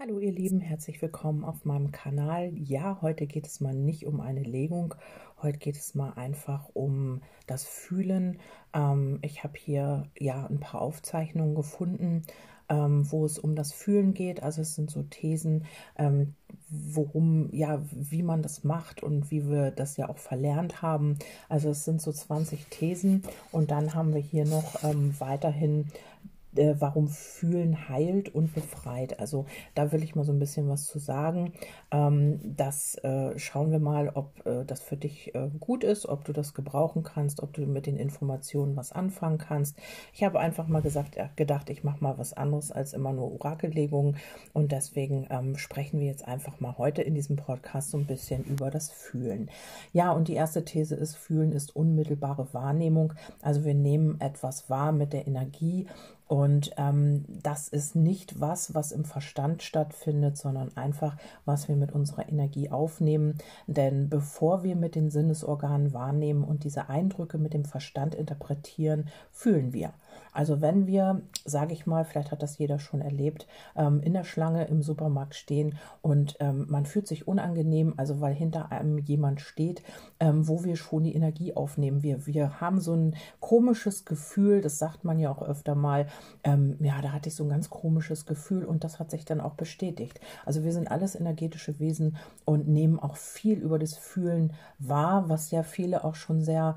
Hallo ihr Lieben, herzlich willkommen auf meinem Kanal. Ja, heute geht es mal nicht um eine Legung, heute geht es mal einfach um das Fühlen. Ähm, ich habe hier ja ein paar Aufzeichnungen gefunden, ähm, wo es um das Fühlen geht. Also es sind so Thesen, ähm, worum, ja, wie man das macht und wie wir das ja auch verlernt haben. Also es sind so 20 Thesen und dann haben wir hier noch ähm, weiterhin äh, warum Fühlen heilt und befreit. Also da will ich mal so ein bisschen was zu sagen. Ähm, das äh, schauen wir mal, ob äh, das für dich äh, gut ist, ob du das gebrauchen kannst, ob du mit den Informationen was anfangen kannst. Ich habe einfach mal gesagt, äh, gedacht, ich mache mal was anderes als immer nur Orakellegungen und deswegen ähm, sprechen wir jetzt einfach mal heute in diesem Podcast so ein bisschen über das Fühlen. Ja, und die erste These ist, Fühlen ist unmittelbare Wahrnehmung. Also wir nehmen etwas wahr mit der Energie und ähm, das ist nicht was, was im Verstand stattfindet, sondern einfach, was wir mit unserer Energie aufnehmen. Denn bevor wir mit den Sinnesorganen wahrnehmen und diese Eindrücke mit dem Verstand interpretieren, fühlen wir. Also wenn wir, sage ich mal, vielleicht hat das jeder schon erlebt, ähm, in der Schlange im Supermarkt stehen und ähm, man fühlt sich unangenehm, also weil hinter einem jemand steht, ähm, wo wir schon die Energie aufnehmen. Wir, wir haben so ein komisches Gefühl, das sagt man ja auch öfter mal, ähm, ja, da hatte ich so ein ganz komisches Gefühl und das hat sich dann auch bestätigt. Also wir sind alles energetische Wesen und nehmen auch viel über das Fühlen wahr, was ja viele auch schon sehr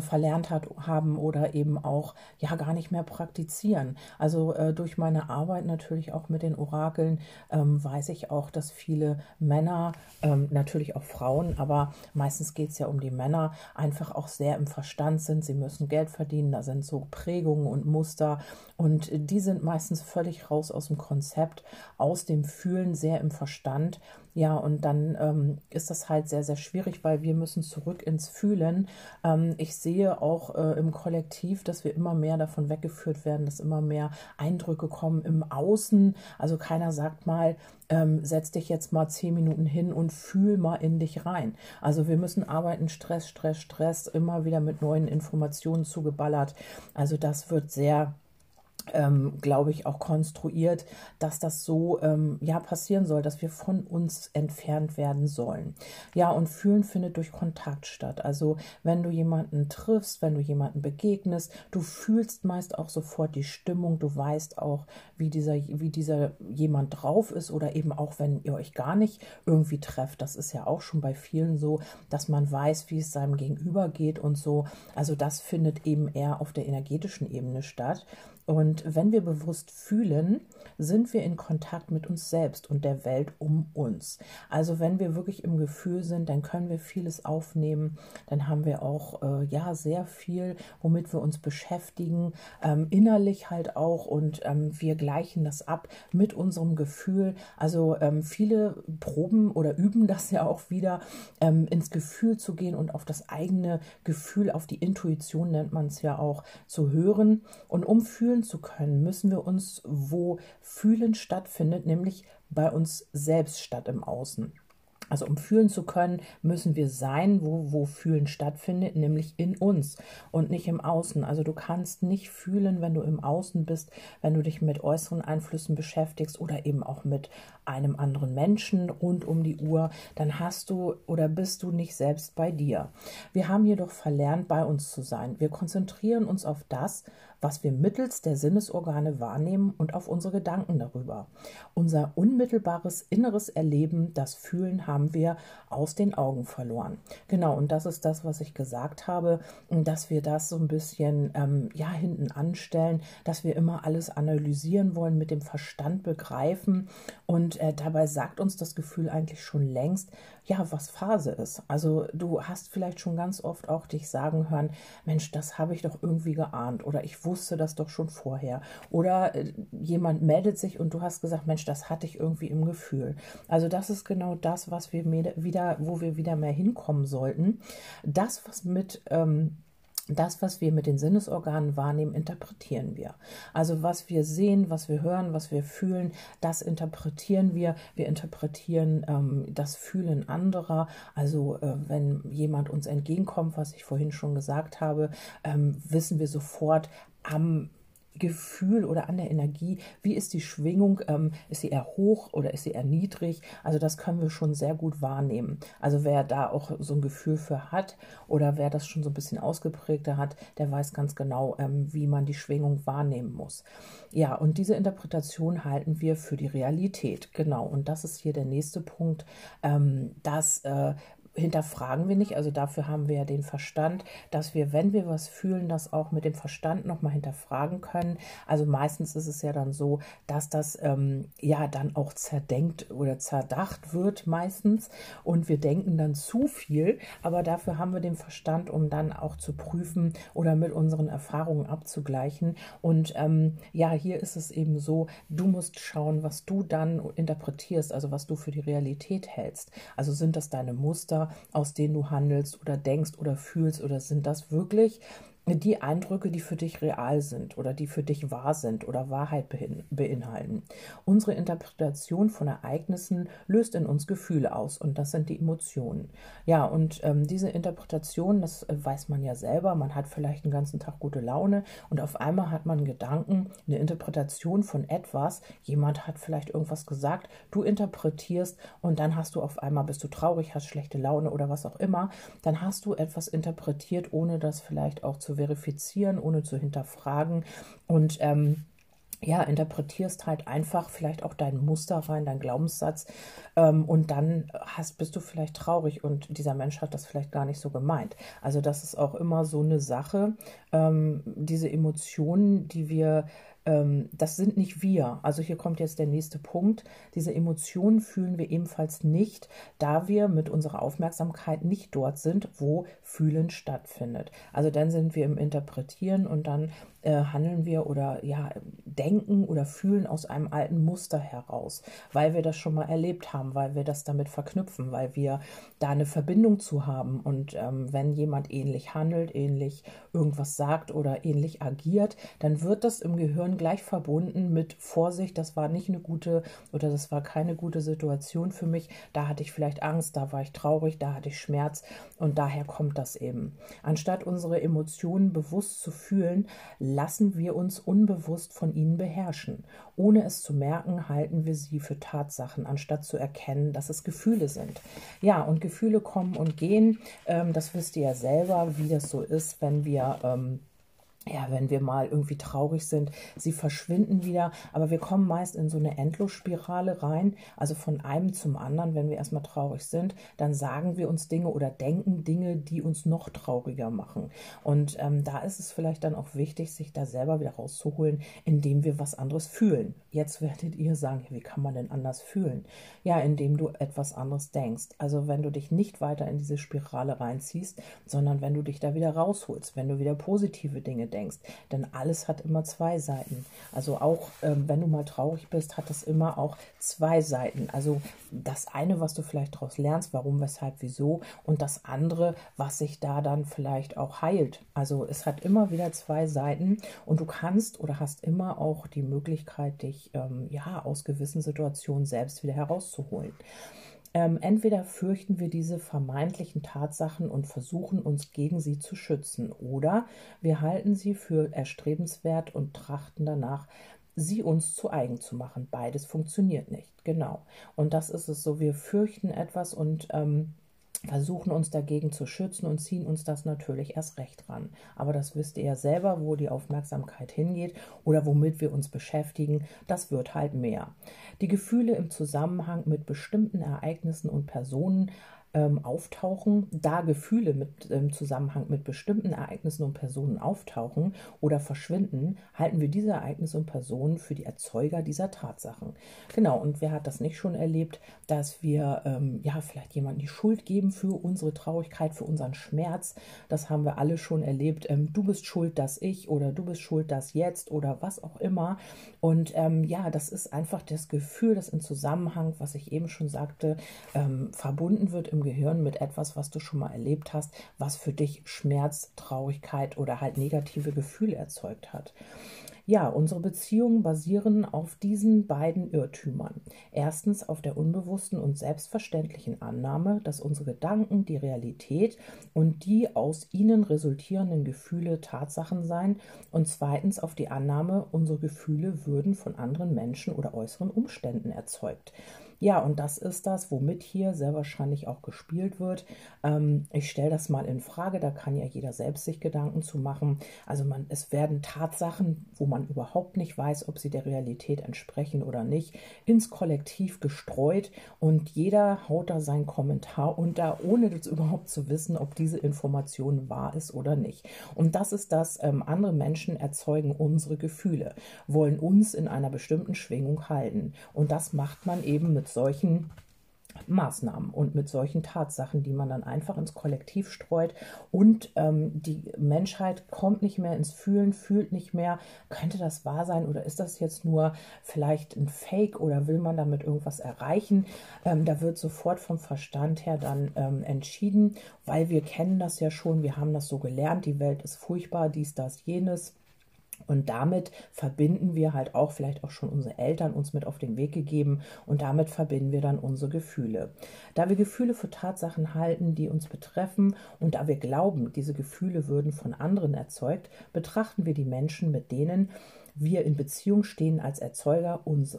verlernt hat, haben oder eben auch ja gar nicht mehr praktizieren. Also äh, durch meine Arbeit natürlich auch mit den Orakeln ähm, weiß ich auch, dass viele Männer, ähm, natürlich auch Frauen, aber meistens geht es ja um die Männer, einfach auch sehr im Verstand sind. Sie müssen Geld verdienen, da sind so Prägungen und Muster und die sind meistens völlig raus aus dem Konzept, aus dem Fühlen, sehr im Verstand. Ja, und dann ähm, ist das halt sehr, sehr schwierig, weil wir müssen zurück ins Fühlen. Ähm, ich sehe auch äh, im Kollektiv, dass wir immer mehr davon weggeführt werden, dass immer mehr Eindrücke kommen im Außen. Also keiner sagt mal, ähm, setz dich jetzt mal zehn Minuten hin und fühl mal in dich rein. Also wir müssen arbeiten, Stress, Stress, Stress, immer wieder mit neuen Informationen zugeballert. Also das wird sehr ähm, glaube ich, auch konstruiert, dass das so ähm, ja passieren soll, dass wir von uns entfernt werden sollen. Ja, und fühlen findet durch Kontakt statt. Also wenn du jemanden triffst, wenn du jemanden begegnest, du fühlst meist auch sofort die Stimmung, du weißt auch, wie dieser, wie dieser jemand drauf ist oder eben auch, wenn ihr euch gar nicht irgendwie trefft. Das ist ja auch schon bei vielen so, dass man weiß, wie es seinem Gegenüber geht und so. Also das findet eben eher auf der energetischen Ebene statt. Und wenn wir bewusst fühlen, sind wir in Kontakt mit uns selbst und der Welt um uns. Also wenn wir wirklich im Gefühl sind, dann können wir vieles aufnehmen. Dann haben wir auch äh, ja sehr viel, womit wir uns beschäftigen, ähm, innerlich halt auch. Und ähm, wir gleichen das ab mit unserem Gefühl. Also ähm, viele proben oder üben das ja auch wieder, ähm, ins Gefühl zu gehen und auf das eigene Gefühl, auf die Intuition nennt man es ja auch, zu hören. Und um fühlen zu können, müssen wir uns, wo Fühlen stattfindet, nämlich bei uns selbst statt im Außen. Also um fühlen zu können, müssen wir sein, wo, wo Fühlen stattfindet, nämlich in uns und nicht im Außen. Also du kannst nicht fühlen, wenn du im Außen bist, wenn du dich mit äußeren Einflüssen beschäftigst oder eben auch mit einem anderen Menschen rund um die Uhr, dann hast du oder bist du nicht selbst bei dir. Wir haben jedoch verlernt, bei uns zu sein. Wir konzentrieren uns auf das, was wir mittels der Sinnesorgane wahrnehmen und auf unsere Gedanken darüber. Unser unmittelbares inneres Erleben, das Fühlen, haben wir aus den Augen verloren. Genau, und das ist das, was ich gesagt habe, dass wir das so ein bisschen ähm, ja hinten anstellen, dass wir immer alles analysieren wollen, mit dem Verstand begreifen und äh, dabei sagt uns das Gefühl eigentlich schon längst, ja, was Phase ist. Also du hast vielleicht schon ganz oft auch dich sagen hören, Mensch, das habe ich doch irgendwie geahnt oder ich wusste das doch schon vorher. Oder äh, jemand meldet sich und du hast gesagt, Mensch, das hatte ich irgendwie im Gefühl. Also das ist genau das, was wir wieder, wo wir wieder mehr hinkommen sollten. Das, was mit ähm, das, was wir mit den Sinnesorganen wahrnehmen, interpretieren wir. Also was wir sehen, was wir hören, was wir fühlen, das interpretieren wir. Wir interpretieren ähm, das Fühlen anderer. Also äh, wenn jemand uns entgegenkommt, was ich vorhin schon gesagt habe, ähm, wissen wir sofort am Gefühl oder an der Energie, wie ist die Schwingung, ähm, ist sie eher hoch oder ist sie eher niedrig? Also das können wir schon sehr gut wahrnehmen. Also wer da auch so ein Gefühl für hat oder wer das schon so ein bisschen ausgeprägter hat, der weiß ganz genau, ähm, wie man die Schwingung wahrnehmen muss. Ja, und diese Interpretation halten wir für die Realität. Genau, und das ist hier der nächste Punkt, ähm, dass äh, hinterfragen wir nicht. Also dafür haben wir ja den Verstand, dass wir, wenn wir was fühlen, das auch mit dem Verstand nochmal hinterfragen können. Also meistens ist es ja dann so, dass das ähm, ja dann auch zerdenkt oder zerdacht wird meistens und wir denken dann zu viel, aber dafür haben wir den Verstand, um dann auch zu prüfen oder mit unseren Erfahrungen abzugleichen. Und ähm, ja, hier ist es eben so, du musst schauen, was du dann interpretierst, also was du für die Realität hältst. Also sind das deine Muster? Aus denen du handelst oder denkst oder fühlst? Oder sind das wirklich die Eindrücke, die für dich real sind oder die für dich wahr sind oder Wahrheit beinhalten. Unsere Interpretation von Ereignissen löst in uns Gefühle aus und das sind die Emotionen. Ja, und ähm, diese Interpretation, das weiß man ja selber, man hat vielleicht den ganzen Tag gute Laune und auf einmal hat man Gedanken, eine Interpretation von etwas, jemand hat vielleicht irgendwas gesagt, du interpretierst und dann hast du auf einmal, bist du traurig, hast schlechte Laune oder was auch immer, dann hast du etwas interpretiert, ohne das vielleicht auch zu verifizieren, ohne zu hinterfragen. Und ähm, ja, interpretierst halt einfach vielleicht auch dein Muster rein, dein Glaubenssatz ähm, und dann hast, bist du vielleicht traurig und dieser Mensch hat das vielleicht gar nicht so gemeint. Also das ist auch immer so eine Sache, ähm, diese Emotionen, die wir das sind nicht wir. Also hier kommt jetzt der nächste Punkt. Diese Emotionen fühlen wir ebenfalls nicht, da wir mit unserer Aufmerksamkeit nicht dort sind, wo Fühlen stattfindet. Also dann sind wir im Interpretieren und dann äh, handeln wir oder ja, denken oder fühlen aus einem alten Muster heraus, weil wir das schon mal erlebt haben, weil wir das damit verknüpfen, weil wir da eine Verbindung zu haben. Und ähm, wenn jemand ähnlich handelt, ähnlich irgendwas sagt oder ähnlich agiert, dann wird das im Gehirn gleich verbunden mit Vorsicht, das war nicht eine gute oder das war keine gute Situation für mich. Da hatte ich vielleicht Angst, da war ich traurig, da hatte ich Schmerz und daher kommt das eben. Anstatt unsere Emotionen bewusst zu fühlen, lassen wir uns unbewusst von ihnen beherrschen. Ohne es zu merken, halten wir sie für Tatsachen, anstatt zu erkennen, dass es Gefühle sind. Ja, und Gefühle kommen und gehen. Ähm, das wisst ihr ja selber, wie das so ist, wenn wir ähm, ja, wenn wir mal irgendwie traurig sind, sie verschwinden wieder, aber wir kommen meist in so eine Endlosspirale rein, also von einem zum anderen, wenn wir erstmal traurig sind, dann sagen wir uns Dinge oder denken Dinge, die uns noch trauriger machen. Und ähm, da ist es vielleicht dann auch wichtig, sich da selber wieder rauszuholen, indem wir was anderes fühlen. Jetzt werdet ihr sagen, wie kann man denn anders fühlen? Ja, indem du etwas anderes denkst. Also wenn du dich nicht weiter in diese Spirale reinziehst, sondern wenn du dich da wieder rausholst, wenn du wieder positive Dinge denkst, denkst. Denn alles hat immer zwei Seiten. Also auch ähm, wenn du mal traurig bist, hat das immer auch zwei Seiten. Also das eine, was du vielleicht daraus lernst, warum, weshalb, wieso, und das andere, was sich da dann vielleicht auch heilt. Also es hat immer wieder zwei Seiten und du kannst oder hast immer auch die Möglichkeit, dich ähm, ja aus gewissen Situationen selbst wieder herauszuholen. Ähm, entweder fürchten wir diese vermeintlichen Tatsachen und versuchen uns gegen sie zu schützen, oder wir halten sie für erstrebenswert und trachten danach, sie uns zu eigen zu machen. Beides funktioniert nicht, genau. Und das ist es so, wir fürchten etwas und ähm, versuchen uns dagegen zu schützen und ziehen uns das natürlich erst recht ran. Aber das wisst ihr ja selber, wo die Aufmerksamkeit hingeht oder womit wir uns beschäftigen, das wird halt mehr. Die Gefühle im Zusammenhang mit bestimmten Ereignissen und Personen ähm, auftauchen, da Gefühle mit, im Zusammenhang mit bestimmten Ereignissen und Personen auftauchen oder verschwinden, halten wir diese Ereignisse und Personen für die Erzeuger dieser Tatsachen. Genau, und wer hat das nicht schon erlebt, dass wir ähm, ja vielleicht jemandem die Schuld geben für unsere Traurigkeit, für unseren Schmerz? Das haben wir alle schon erlebt. Ähm, du bist schuld, dass ich oder du bist schuld, dass jetzt oder was auch immer. Und ähm, ja, das ist einfach das Gefühl, das in Zusammenhang, was ich eben schon sagte, ähm, verbunden wird im Gehirn mit etwas, was du schon mal erlebt hast, was für dich Schmerz, Traurigkeit oder halt negative Gefühle erzeugt hat. Ja, unsere Beziehungen basieren auf diesen beiden Irrtümern. Erstens auf der unbewussten und selbstverständlichen Annahme, dass unsere Gedanken die Realität und die aus ihnen resultierenden Gefühle Tatsachen seien und zweitens auf die Annahme, unsere Gefühle würden von anderen Menschen oder äußeren Umständen erzeugt. Ja, und das ist das, womit hier sehr wahrscheinlich auch gespielt wird. Ähm, ich stelle das mal in Frage, da kann ja jeder selbst sich Gedanken zu machen. Also man, es werden Tatsachen, wo man überhaupt nicht weiß, ob sie der Realität entsprechen oder nicht, ins Kollektiv gestreut und jeder haut da seinen Kommentar unter, ohne das überhaupt zu wissen, ob diese Information wahr ist oder nicht. Und das ist das, ähm, andere Menschen erzeugen unsere Gefühle, wollen uns in einer bestimmten Schwingung halten. Und das macht man eben mit solchen Maßnahmen und mit solchen Tatsachen, die man dann einfach ins Kollektiv streut. Und ähm, die Menschheit kommt nicht mehr ins Fühlen, fühlt nicht mehr. Könnte das wahr sein oder ist das jetzt nur vielleicht ein Fake oder will man damit irgendwas erreichen? Ähm, da wird sofort vom Verstand her dann ähm, entschieden, weil wir kennen das ja schon, wir haben das so gelernt, die Welt ist furchtbar, dies, das, jenes. Und damit verbinden wir halt auch, vielleicht auch schon unsere Eltern uns mit auf den Weg gegeben und damit verbinden wir dann unsere Gefühle. Da wir Gefühle für Tatsachen halten, die uns betreffen und da wir glauben, diese Gefühle würden von anderen erzeugt, betrachten wir die Menschen, mit denen wir in Beziehung stehen, als Erzeuger uns,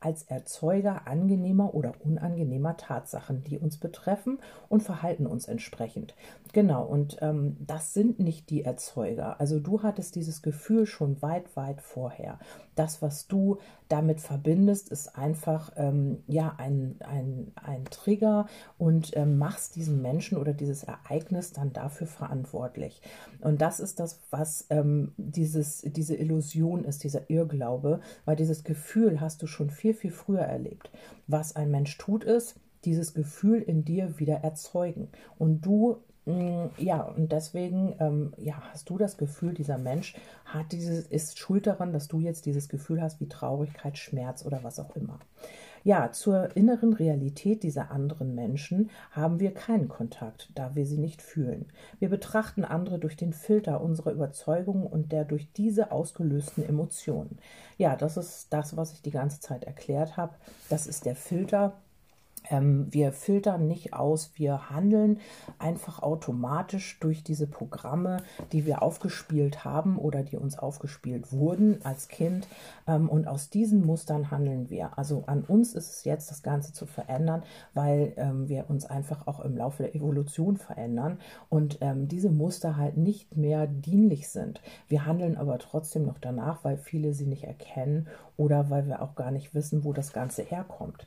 als Erzeuger angenehmer oder unangenehmer Tatsachen, die uns betreffen und verhalten uns entsprechend. Genau, und ähm, das sind nicht die Erzeuger. Also du hattest dieses Gefühl schon weit, weit vorher. Das, was du damit verbindest, ist einfach ähm, ja ein, ein, ein Trigger und ähm, machst diesen Menschen oder dieses Ereignis dann dafür verantwortlich. Und das ist das, was ähm, dieses, diese Illusion ist, dieser Irrglaube, weil dieses Gefühl hast du schon viel, viel früher erlebt. Was ein Mensch tut, ist, dieses Gefühl in dir wieder erzeugen. Und du ja, und deswegen ähm, ja, hast du das Gefühl, dieser Mensch hat dieses, ist schuld daran, dass du jetzt dieses Gefühl hast wie Traurigkeit, Schmerz oder was auch immer. Ja, zur inneren Realität dieser anderen Menschen haben wir keinen Kontakt, da wir sie nicht fühlen. Wir betrachten andere durch den Filter unserer Überzeugungen und der durch diese ausgelösten Emotionen. Ja, das ist das, was ich die ganze Zeit erklärt habe. Das ist der Filter, ähm, wir filtern nicht aus, wir handeln einfach automatisch durch diese Programme, die wir aufgespielt haben oder die uns aufgespielt wurden als Kind. Ähm, und aus diesen Mustern handeln wir. Also an uns ist es jetzt, das Ganze zu verändern, weil ähm, wir uns einfach auch im Laufe der Evolution verändern und ähm, diese Muster halt nicht mehr dienlich sind. Wir handeln aber trotzdem noch danach, weil viele sie nicht erkennen oder weil wir auch gar nicht wissen, wo das Ganze herkommt.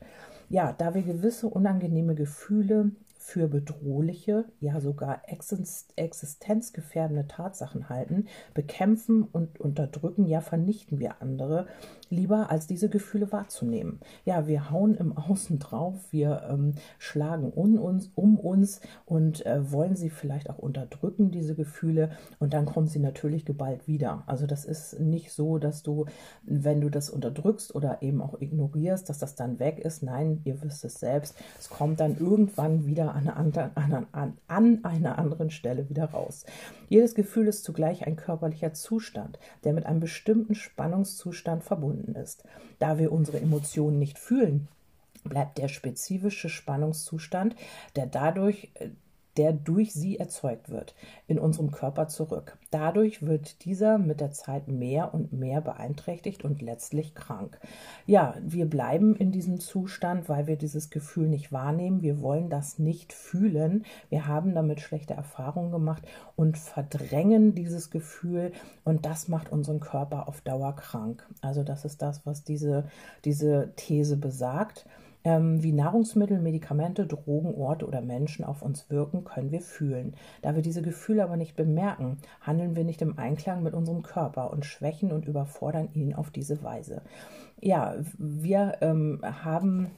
Ja, da wir gewisse unangenehme Gefühle für bedrohliche, ja sogar existenzgefährdende Tatsachen halten, bekämpfen und unterdrücken, ja vernichten wir andere, lieber als diese Gefühle wahrzunehmen. Ja, wir hauen im Außen drauf, wir ähm, schlagen um uns, um uns und äh, wollen sie vielleicht auch unterdrücken, diese Gefühle, und dann kommen sie natürlich geballt wieder. Also das ist nicht so, dass du, wenn du das unterdrückst oder eben auch ignorierst, dass das dann weg ist. Nein, ihr wisst es selbst, es kommt dann irgendwann wieder an, an, an, an einer anderen Stelle wieder raus. Jedes Gefühl ist zugleich ein körperlicher Zustand, der mit einem bestimmten Spannungszustand verbunden ist. Da wir unsere Emotionen nicht fühlen, bleibt der spezifische Spannungszustand, der dadurch äh, der durch sie erzeugt wird, in unserem Körper zurück. Dadurch wird dieser mit der Zeit mehr und mehr beeinträchtigt und letztlich krank. Ja, wir bleiben in diesem Zustand, weil wir dieses Gefühl nicht wahrnehmen. Wir wollen das nicht fühlen. Wir haben damit schlechte Erfahrungen gemacht und verdrängen dieses Gefühl und das macht unseren Körper auf Dauer krank. Also das ist das, was diese, diese These besagt. Ähm, wie Nahrungsmittel, Medikamente, Drogen, Orte oder Menschen auf uns wirken, können wir fühlen. Da wir diese Gefühle aber nicht bemerken, handeln wir nicht im Einklang mit unserem Körper und schwächen und überfordern ihn auf diese Weise. Ja, wir ähm, haben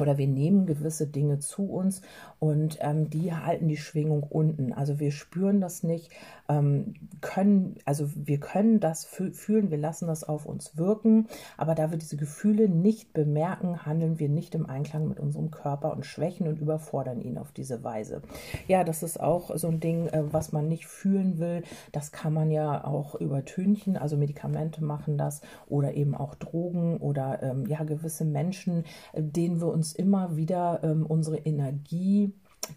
oder wir nehmen gewisse Dinge zu uns und ähm, die halten die Schwingung unten. Also wir spüren das nicht, ähm, können, also wir können das fühlen, wir lassen das auf uns wirken, aber da wir diese Gefühle nicht bemerken, handeln wir nicht im Einklang mit unserem Körper und schwächen und überfordern ihn auf diese Weise. Ja, das ist auch so ein Ding, äh, was man nicht fühlen will. Das kann man ja auch übertünchen, also Medikamente machen das oder eben auch Drogen oder ähm, ja gewisse Menschen, äh, denen wir uns immer wieder ähm, unsere Energie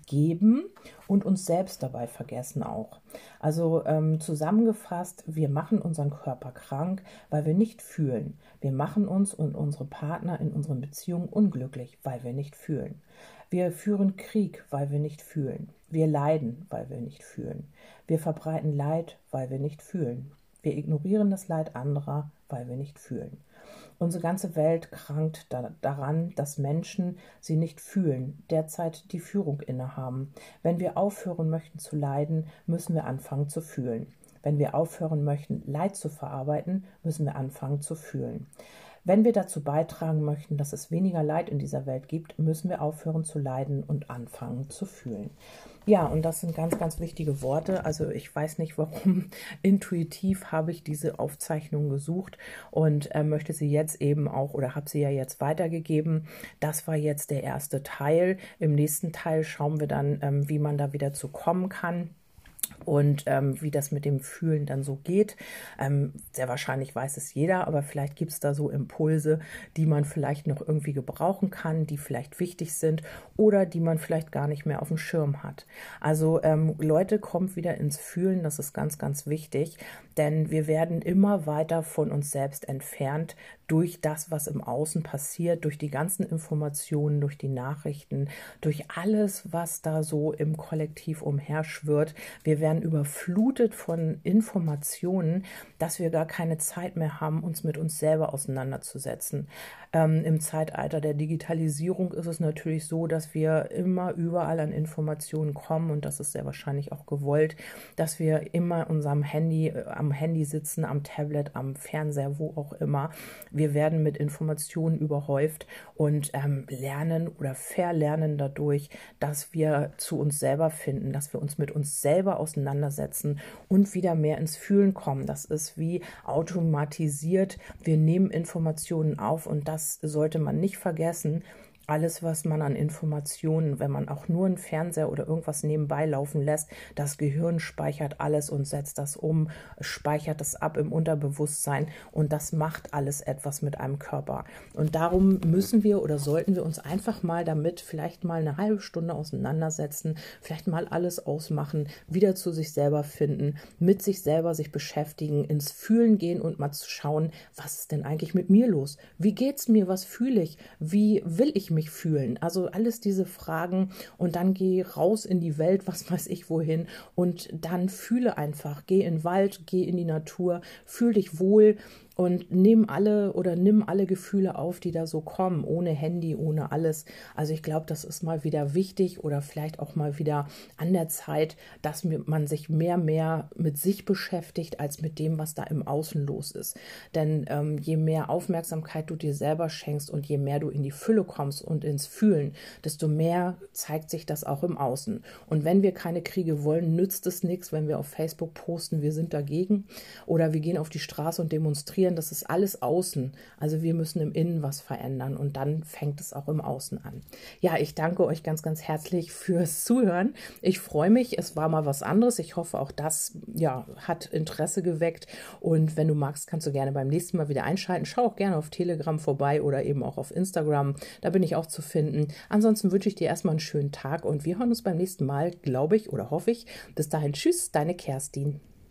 geben und uns selbst dabei vergessen auch. Also ähm, zusammengefasst, wir machen unseren Körper krank, weil wir nicht fühlen. Wir machen uns und unsere Partner in unseren Beziehungen unglücklich, weil wir nicht fühlen. Wir führen Krieg, weil wir nicht fühlen. Wir leiden, weil wir nicht fühlen. Wir verbreiten Leid, weil wir nicht fühlen. Wir ignorieren das Leid anderer, weil wir nicht fühlen. Unsere ganze Welt krankt da, daran, dass Menschen sie nicht fühlen, derzeit die Führung innehaben. Wenn wir aufhören möchten zu leiden, müssen wir anfangen zu fühlen. Wenn wir aufhören möchten, Leid zu verarbeiten, müssen wir anfangen zu fühlen. Wenn wir dazu beitragen möchten, dass es weniger Leid in dieser Welt gibt, müssen wir aufhören zu leiden und anfangen zu fühlen. Ja, und das sind ganz, ganz wichtige Worte. Also ich weiß nicht, warum intuitiv habe ich diese Aufzeichnung gesucht und äh, möchte sie jetzt eben auch oder habe sie ja jetzt weitergegeben. Das war jetzt der erste Teil. Im nächsten Teil schauen wir dann, ähm, wie man da wieder zu kommen kann und ähm, wie das mit dem Fühlen dann so geht. Ähm, sehr wahrscheinlich weiß es jeder, aber vielleicht gibt es da so Impulse, die man vielleicht noch irgendwie gebrauchen kann, die vielleicht wichtig sind oder die man vielleicht gar nicht mehr auf dem Schirm hat. Also ähm, Leute, kommt wieder ins Fühlen, das ist ganz, ganz wichtig, denn wir werden immer weiter von uns selbst entfernt durch das, was im Außen passiert, durch die ganzen Informationen, durch die Nachrichten, durch alles, was da so im Kollektiv umherschwirrt. Wir werden überflutet von Informationen, dass wir gar keine Zeit mehr haben, uns mit uns selber auseinanderzusetzen. Ähm, Im Zeitalter der Digitalisierung ist es natürlich so, dass wir immer überall an Informationen kommen und das ist sehr wahrscheinlich auch gewollt, dass wir immer unserem Handy, äh, am Handy sitzen, am Tablet, am Fernseher, wo auch immer. Wir werden mit Informationen überhäuft und ähm, lernen oder verlernen dadurch, dass wir zu uns selber finden, dass wir uns mit uns selber auseinandersetzen und wieder mehr ins Fühlen kommen. Das ist wie automatisiert. Wir nehmen Informationen auf und das sollte man nicht vergessen, alles, was man an Informationen, wenn man auch nur einen Fernseher oder irgendwas nebenbei laufen lässt, das Gehirn speichert alles und setzt das um, speichert das ab im Unterbewusstsein und das macht alles etwas mit einem Körper. Und darum müssen wir oder sollten wir uns einfach mal damit vielleicht mal eine halbe Stunde auseinandersetzen, vielleicht mal alles ausmachen, wieder zu sich selber finden, mit sich selber sich beschäftigen, ins Fühlen gehen und mal zu schauen, was ist denn eigentlich mit mir los? Wie geht's mir? Was fühle ich? Wie will ich mich fühlen? Also alles diese Fragen und dann geh raus in die Welt, was weiß ich wohin und dann fühle einfach, geh in den Wald, geh in die Natur, fühl dich wohl und nimm alle oder nimm alle Gefühle auf, die da so kommen, ohne Handy, ohne alles. Also ich glaube, das ist mal wieder wichtig oder vielleicht auch mal wieder an der Zeit, dass man sich mehr, mehr mit sich beschäftigt, als mit dem, was da im Außen los ist. Denn ähm, je mehr Aufmerksamkeit du dir selber schenkst und je mehr du in die Fülle kommst und ins Fühlen, desto mehr zeigt sich das auch im Außen. Und wenn wir keine Kriege wollen, nützt es nichts, wenn wir auf Facebook posten, wir sind dagegen oder wir gehen auf die Straße und demonstrieren konzentrieren, das ist alles außen. Also wir müssen im Innen was verändern und dann fängt es auch im Außen an. Ja, ich danke euch ganz, ganz herzlich fürs Zuhören. Ich freue mich, es war mal was anderes. Ich hoffe, auch das ja, hat Interesse geweckt. Und wenn du magst, kannst du gerne beim nächsten Mal wieder einschalten. Schau auch gerne auf Telegram vorbei oder eben auch auf Instagram. Da bin ich auch zu finden. Ansonsten wünsche ich dir erstmal einen schönen Tag und wir hören uns beim nächsten Mal, glaube ich oder hoffe ich. Bis dahin, tschüss, deine Kerstin.